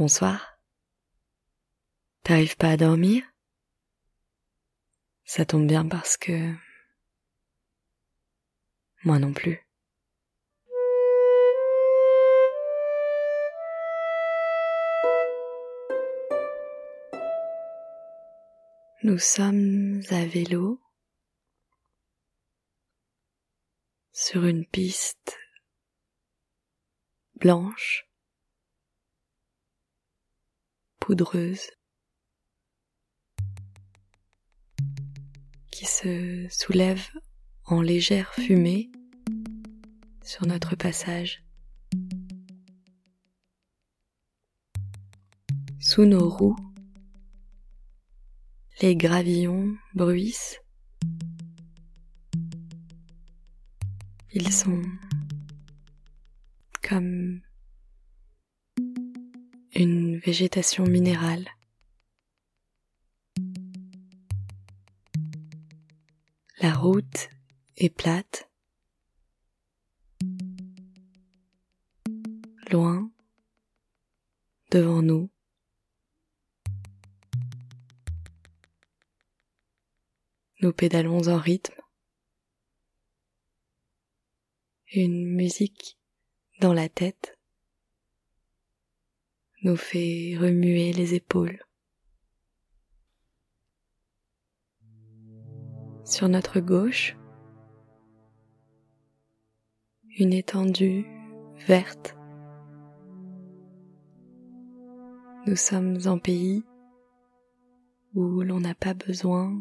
Bonsoir. T'arrives pas à dormir? Ça tombe bien parce que... Moi non plus. Nous sommes à vélo sur une piste blanche qui se soulève en légère fumée sur notre passage. Sous nos roues, les gravillons bruissent. Ils sont comme une végétation minérale. La route est plate. Loin, devant nous. Nous pédalons en rythme. Une musique dans la tête nous fait remuer les épaules. Sur notre gauche, une étendue verte. Nous sommes en pays où l'on n'a pas besoin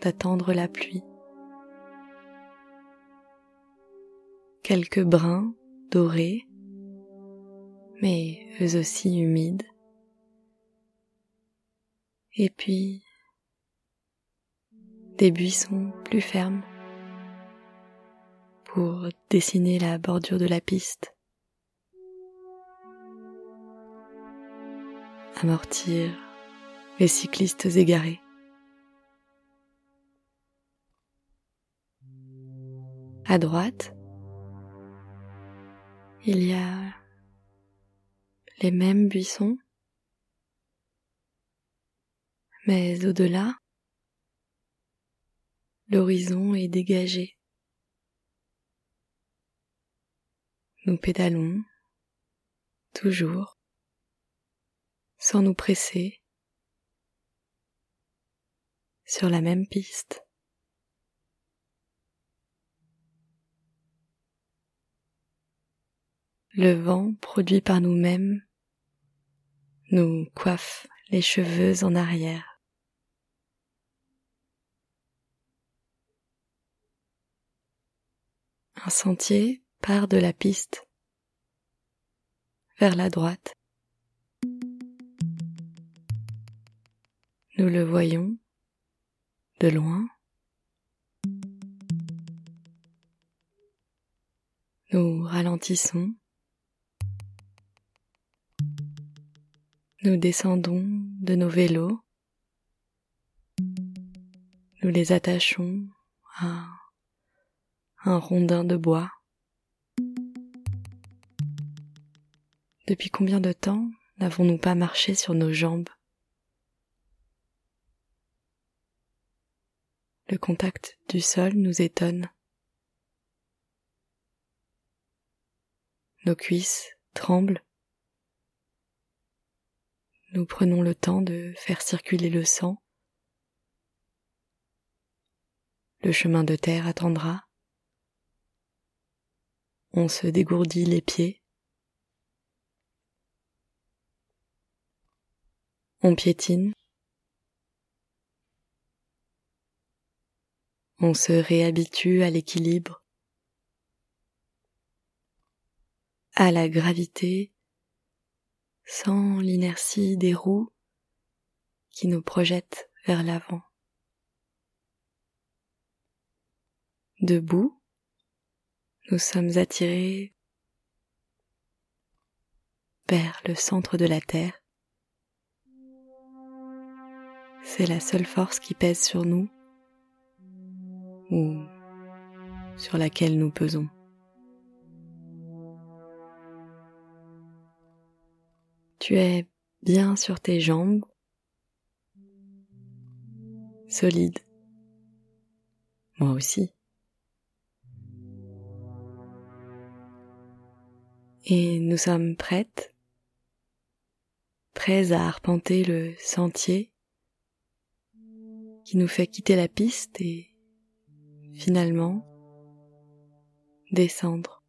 d'attendre la pluie. Quelques brins dorés mais eux aussi humides. Et puis des buissons plus fermes pour dessiner la bordure de la piste, amortir les cyclistes égarés. À droite, il y a les mêmes buissons, mais au-delà, l'horizon est dégagé. Nous pédalons, toujours, sans nous presser, sur la même piste. Le vent produit par nous-mêmes nous coiffe les cheveux en arrière. Un sentier part de la piste vers la droite. Nous le voyons de loin. Nous ralentissons Nous descendons de nos vélos. Nous les attachons à un rondin de bois. Depuis combien de temps n'avons-nous pas marché sur nos jambes? Le contact du sol nous étonne. Nos cuisses tremblent nous prenons le temps de faire circuler le sang. Le chemin de terre attendra. On se dégourdit les pieds. On piétine. On se réhabitue à l'équilibre, à la gravité sans l'inertie des roues qui nous projettent vers l'avant. Debout, nous sommes attirés vers le centre de la Terre. C'est la seule force qui pèse sur nous ou sur laquelle nous pesons. Tu es bien sur tes jambes, solide. Moi aussi. Et nous sommes prêtes, prêts à arpenter le sentier qui nous fait quitter la piste et finalement descendre.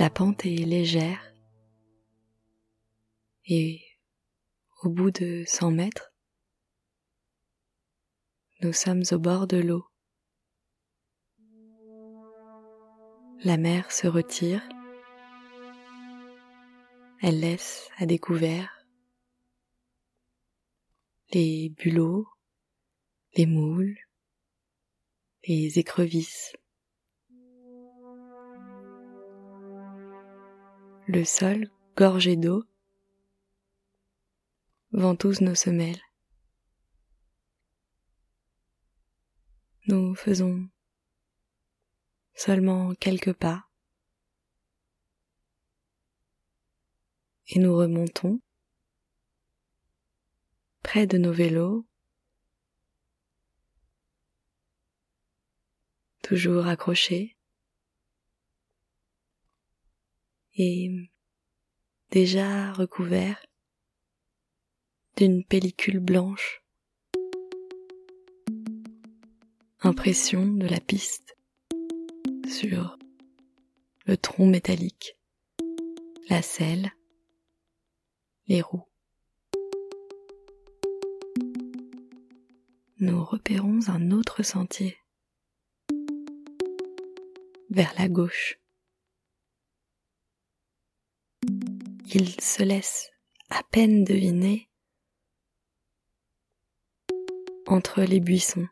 La pente est légère et au bout de 100 mètres, nous sommes au bord de l'eau. La mer se retire, elle laisse à découvert les bulots, les moules, les écrevisses. Le sol gorgé d'eau. Ventouse nos semelles. Nous faisons seulement quelques pas. Et nous remontons près de nos vélos, toujours accrochés et déjà recouverts d'une pellicule blanche. Impression de la piste sur le tronc métallique, la selle, les roues. Nous repérons un autre sentier vers la gauche. Il se laisse à peine deviner entre les buissons.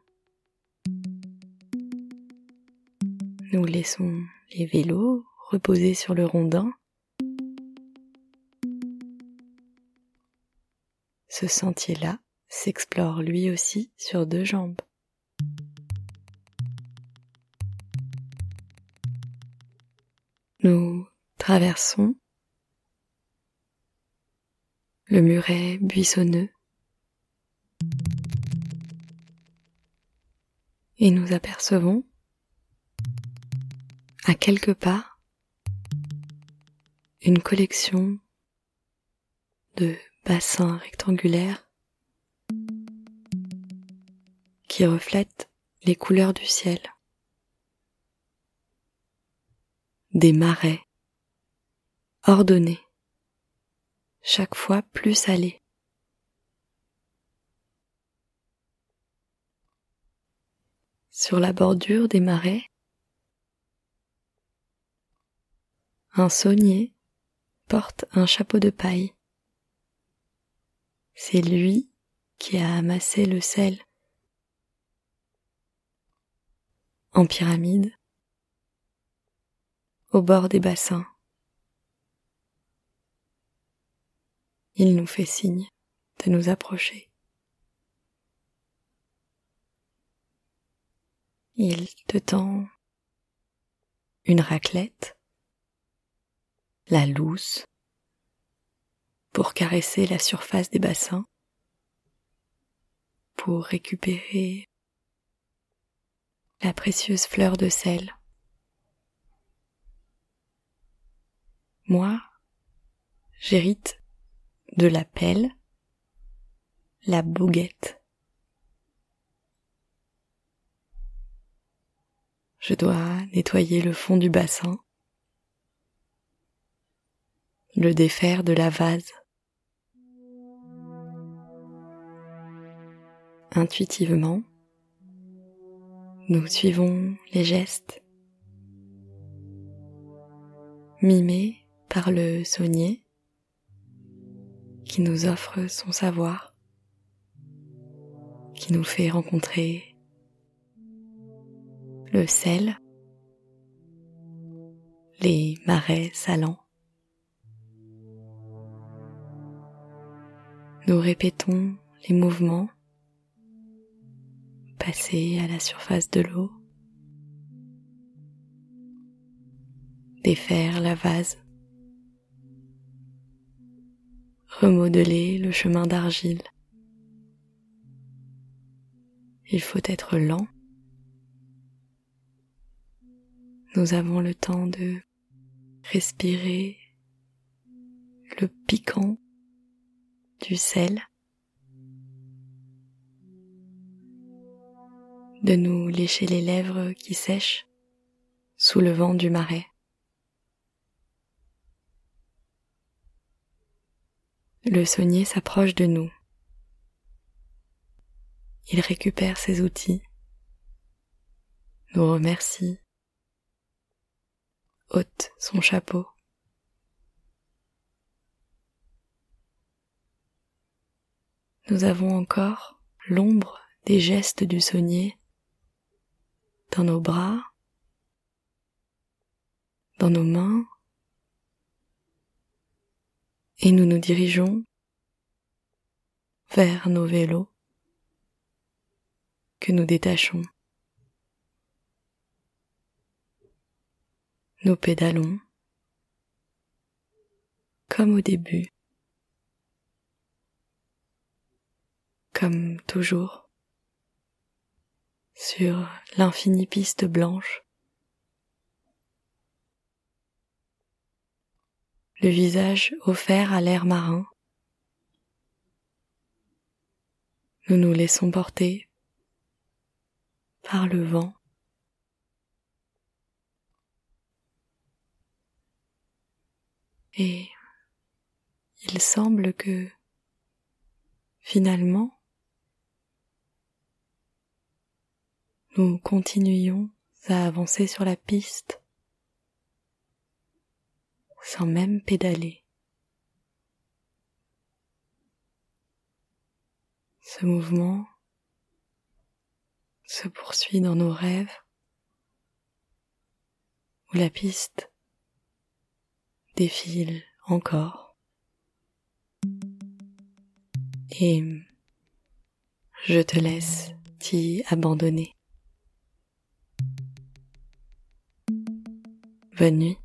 Nous laissons les vélos reposer sur le rondin. Ce sentier-là s'explore lui aussi sur deux jambes. Nous traversons le muret buissonneux et nous apercevons à quelques pas une collection de bassins rectangulaires qui reflètent les couleurs du ciel. Des marais ordonnés, chaque fois plus salés. sur la bordure des marais, un saunier porte un chapeau de paille. C'est lui qui a amassé le sel en pyramide au bord des bassins. Il nous fait signe de nous approcher. Il te tend une raclette, la louse, pour caresser la surface des bassins, pour récupérer la précieuse fleur de sel. Moi, j'hérite de la pelle, la bouguette. Je dois nettoyer le fond du bassin, le défaire de la vase. Intuitivement, nous suivons les gestes mimés par le saunier qui nous offre son savoir, qui nous fait rencontrer le sel, les marais salants. Nous répétons les mouvements, passer à la surface de l'eau, défaire la vase, remodeler le chemin d'argile. Il faut être lent. Nous avons le temps de respirer le piquant du sel, de nous lécher les lèvres qui sèchent sous le vent du marais. Le saunier s'approche de nous. Il récupère ses outils, nous remercie, ôte son chapeau. Nous avons encore l'ombre des gestes du saunier dans nos bras, dans nos mains, et nous nous dirigeons vers nos vélos que nous détachons. Nous pédalons comme au début, comme toujours, sur l'infinie piste blanche. Le visage offert à l'air marin. Nous nous laissons porter par le vent. Et il semble que finalement nous continuions à avancer sur la piste sans même pédaler. Ce mouvement se poursuit dans nos rêves où la piste défile encore. Et je te laisse t'y abandonner. Bonne nuit.